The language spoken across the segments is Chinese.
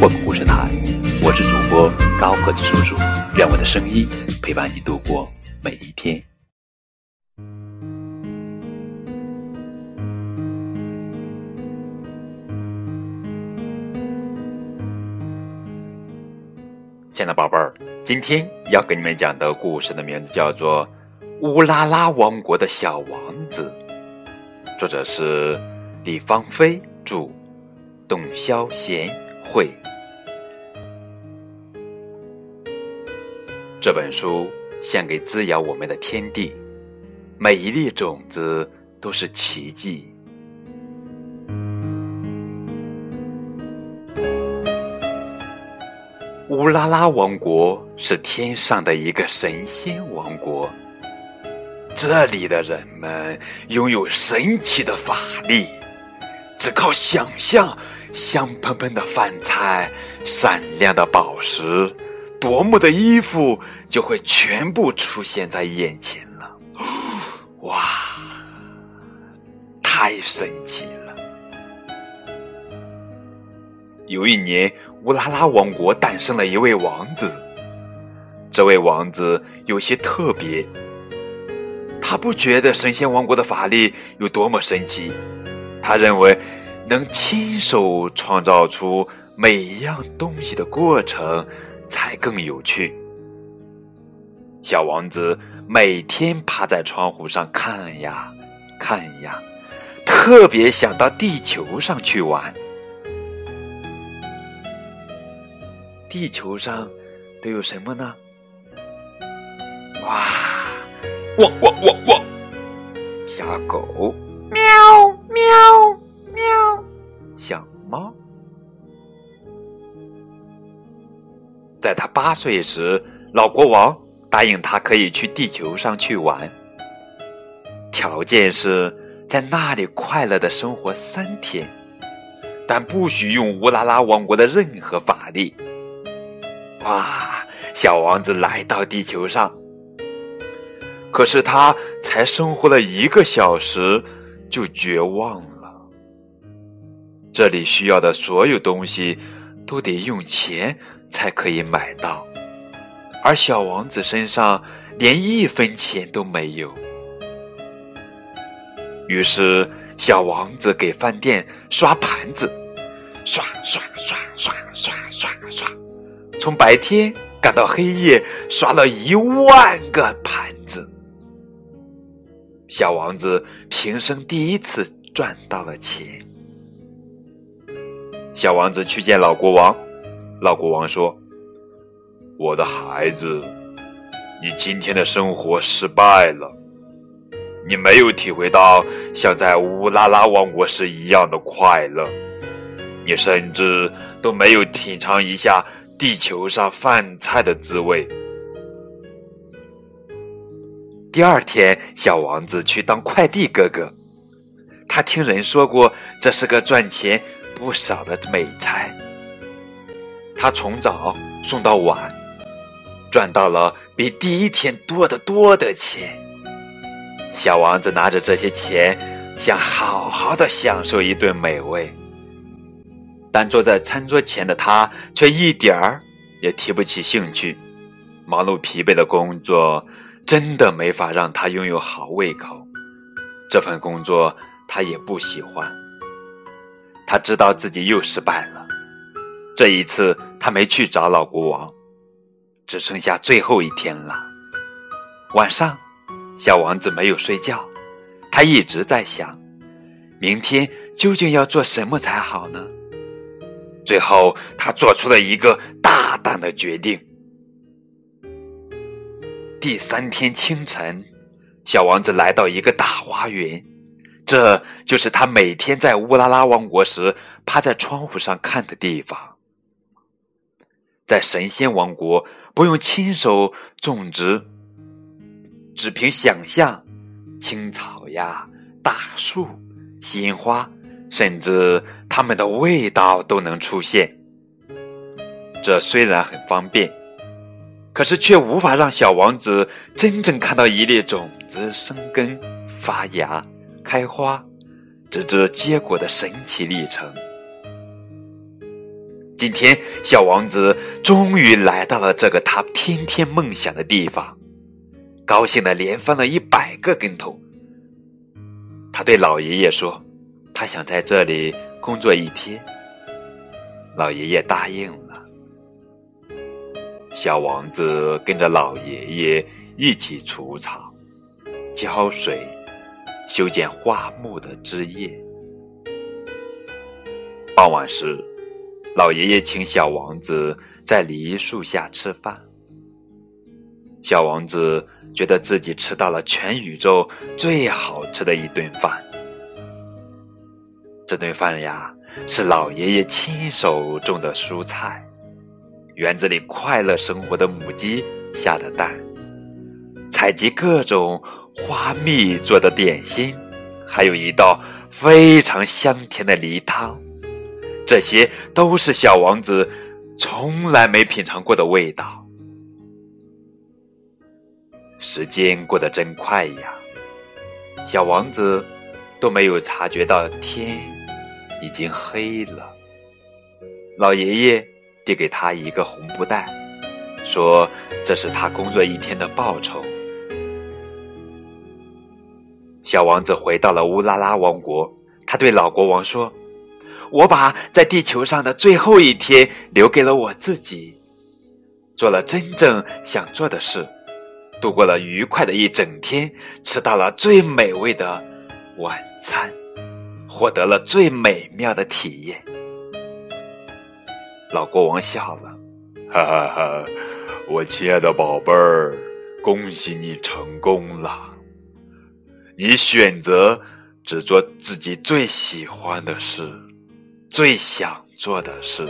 混故事台，我是主播高个子叔叔，愿我的声音陪伴你度过每一天。亲爱的宝贝儿，今天要给你们讲的故事的名字叫做《乌拉拉王国的小王子》，作者是。李芳菲著，董潇贤会。这本书献给滋养我们的天地，每一粒种子都是奇迹。乌拉拉王国是天上的一个神仙王国，这里的人们拥有神奇的法力。只靠想象，香喷喷的饭菜、闪亮的宝石、夺目的衣服就会全部出现在眼前了。哇，太神奇了！有一年，乌拉拉王国诞生了一位王子。这位王子有些特别，他不觉得神仙王国的法力有多么神奇。他认为，能亲手创造出每一样东西的过程才更有趣。小王子每天趴在窗户上看呀看呀，特别想到地球上去玩。地球上都有什么呢？哇，汪汪汪汪，小狗。小猫，在他八岁时，老国王答应他可以去地球上去玩，条件是在那里快乐的生活三天，但不许用乌拉拉王国的任何法力。哇！小王子来到地球上，可是他才生活了一个小时，就绝望了。这里需要的所有东西，都得用钱才可以买到，而小王子身上连一分钱都没有。于是，小王子给饭店刷盘子，刷刷刷刷刷刷刷，从白天赶到黑夜，刷了一万个盘子。小王子平生第一次赚到了钱。小王子去见老国王，老国王说：“我的孩子，你今天的生活失败了，你没有体会到像在乌拉拉王国时一样的快乐，你甚至都没有品尝一下地球上饭菜的滋味。”第二天，小王子去当快递哥哥，他听人说过，这是个赚钱。不少的美差，他从早送到晚，赚到了比第一天多得多的钱。小王子拿着这些钱，想好好的享受一顿美味，但坐在餐桌前的他却一点儿也提不起兴趣。忙碌疲惫的工作真的没法让他拥有好胃口，这份工作他也不喜欢。他知道自己又失败了，这一次他没去找老国王，只剩下最后一天了。晚上，小王子没有睡觉，他一直在想，明天究竟要做什么才好呢？最后，他做出了一个大胆的决定。第三天清晨，小王子来到一个大花园。这就是他每天在乌拉拉王国时趴在窗户上看的地方。在神仙王国，不用亲手种植，只凭想象，青草呀、大树、鲜花，甚至它们的味道都能出现。这虽然很方便，可是却无法让小王子真正看到一粒种子生根、发芽、开花，直至结果的神奇历程。今天，小王子终于来到了这个他天天梦想的地方，高兴的连翻了一百个跟头。他对老爷爷说：“他想在这里工作一天。”老爷爷答应了。小王子跟着老爷爷一起除草、浇水、修剪花木的枝叶。傍晚时。老爷爷请小王子在梨树下吃饭。小王子觉得自己吃到了全宇宙最好吃的一顿饭。这顿饭呀，是老爷爷亲手种的蔬菜，园子里快乐生活的母鸡下的蛋，采集各种花蜜做的点心，还有一道非常香甜的梨汤。这些都是小王子从来没品尝过的味道。时间过得真快呀，小王子都没有察觉到天已经黑了。老爷爷递给他一个红布袋，说：“这是他工作一天的报酬。”小王子回到了乌拉拉王国，他对老国王说。我把在地球上的最后一天留给了我自己，做了真正想做的事，度过了愉快的一整天，吃到了最美味的晚餐，获得了最美妙的体验。老国王笑了，哈哈哈！我亲爱的宝贝儿，恭喜你成功了。你选择只做自己最喜欢的事。最想做的事，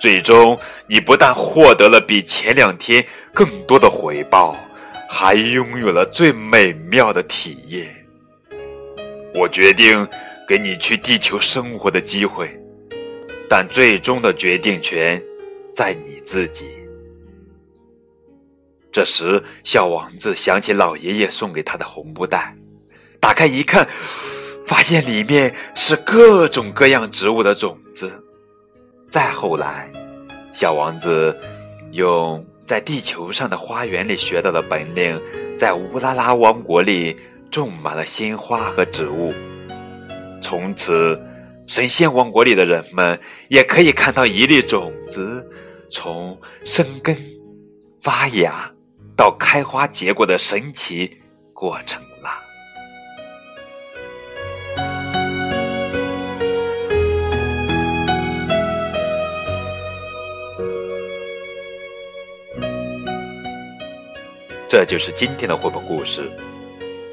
最终你不但获得了比前两天更多的回报，还拥有了最美妙的体验。我决定给你去地球生活的机会，但最终的决定权在你自己。这时，小王子想起老爷爷送给他的红布袋，打开一看。发现里面是各种各样植物的种子。再后来，小王子用在地球上的花园里学到的本领，在乌拉拉王国里种满了鲜花和植物。从此，神仙王国里的人们也可以看到一粒种子从生根、发芽到开花结果的神奇过程。这就是今天的绘本故事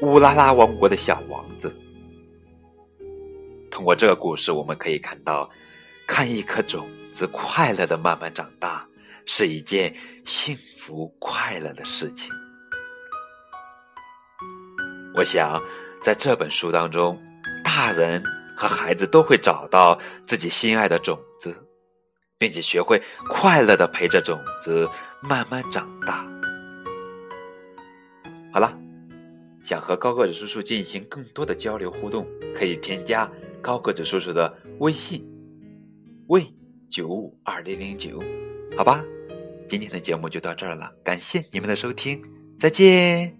《乌拉拉王国的小王子》。通过这个故事，我们可以看到，看一颗种子快乐的慢慢长大，是一件幸福快乐的事情。我想，在这本书当中，大人和孩子都会找到自己心爱的种子，并且学会快乐的陪着种子慢慢长大。好了，想和高个子叔叔进行更多的交流互动，可以添加高个子叔叔的微信，喂九五二零零九，好吧，今天的节目就到这儿了，感谢你们的收听，再见。